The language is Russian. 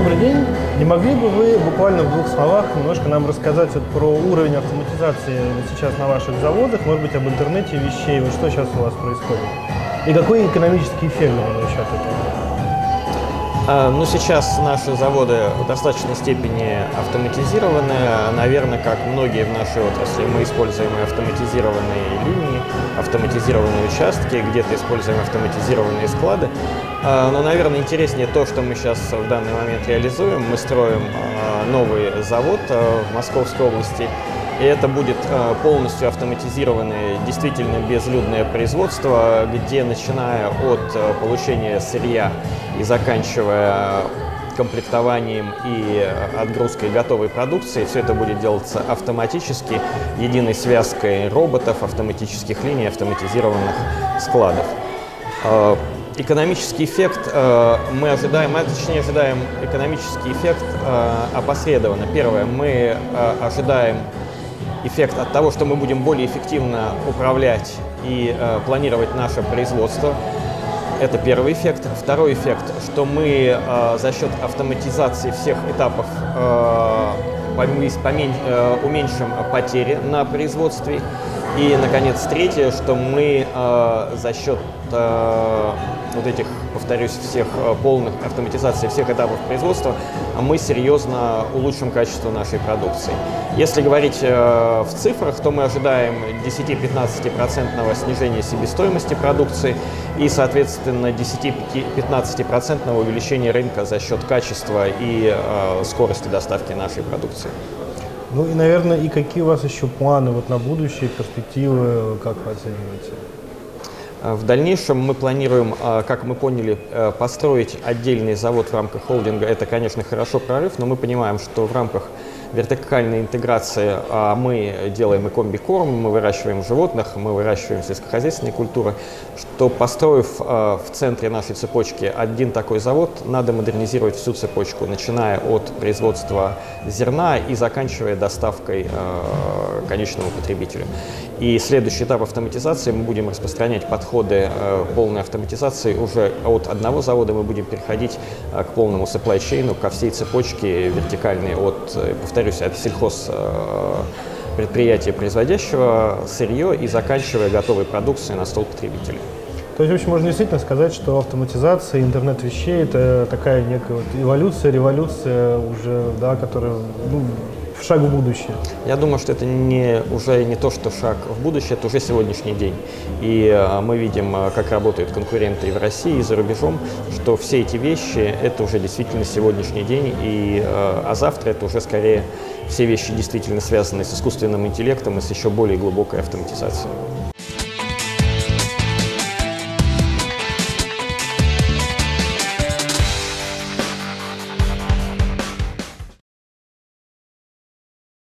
день. Не могли бы вы буквально в двух словах немножко нам рассказать вот про уровень автоматизации сейчас на ваших заводах, может быть, об интернете вещей, вот что сейчас у вас происходит? И какой экономический эффект получаете от этого? А, ну, сейчас наши заводы в достаточной степени автоматизированы. Наверное, как многие в нашей отрасли, мы используем автоматизированные линии, автоматизированные участки, где-то используем автоматизированные склады. А, но, наверное, интереснее то, что мы сейчас в данный момент реализуем. Мы строим а, новый завод в Московской области, и это будет полностью автоматизированное, действительно безлюдное производство, где, начиная от получения сырья и заканчивая комплектованием и отгрузкой готовой продукции. Все это будет делаться автоматически, единой связкой роботов, автоматических линий, автоматизированных складов. Э, экономический эффект э, мы ожидаем, мы точнее ожидаем экономический эффект э, опосредованно. Первое, мы ожидаем эффект от того, что мы будем более эффективно управлять и планировать наше производство. Это первый эффект. Второй эффект, что мы э, за счет автоматизации всех этапов э, помен, э, уменьшим потери на производстве. И, наконец, третье, что мы э, за счет э, вот этих, повторюсь, всех э, полных автоматизации всех этапов производства, мы серьезно улучшим качество нашей продукции. Если говорить э, в цифрах, то мы ожидаем 10-15% снижения себестоимости продукции и, соответственно, 10-15% увеличения рынка за счет качества и э, скорости доставки нашей продукции. Ну и, наверное, и какие у вас еще планы вот на будущее, перспективы, как вы оцениваете? Э, в дальнейшем мы планируем, э, как мы поняли, э, построить отдельный завод в рамках холдинга. Это, конечно, хорошо прорыв, но мы понимаем, что в рамках вертикальной интеграции а мы делаем и комбикорм, мы выращиваем животных, мы выращиваем сельскохозяйственные культуры, что построив в центре нашей цепочки один такой завод, надо модернизировать всю цепочку, начиная от производства зерна и заканчивая доставкой конечному потребителю. И следующий этап автоматизации мы будем распространять подходы полной автоматизации уже от одного завода мы будем переходить к полному supply chain, ко всей цепочке вертикальной от, э, повторюсь, от сельхоз э, предприятия, производящего сырье и заканчивая готовой продукцией на стол потребителя. То есть, в общем, можно действительно сказать, что автоматизация, интернет вещей – это такая некая вот эволюция, революция уже, да, которая ну, шаг в будущее? Я думаю, что это не, уже не то, что шаг в будущее, это уже сегодняшний день. И э, мы видим, э, как работают конкуренты и в России, и за рубежом, что все эти вещи – это уже действительно сегодняшний день, и, э, а завтра это уже скорее все вещи действительно связаны с искусственным интеллектом и с еще более глубокой автоматизацией.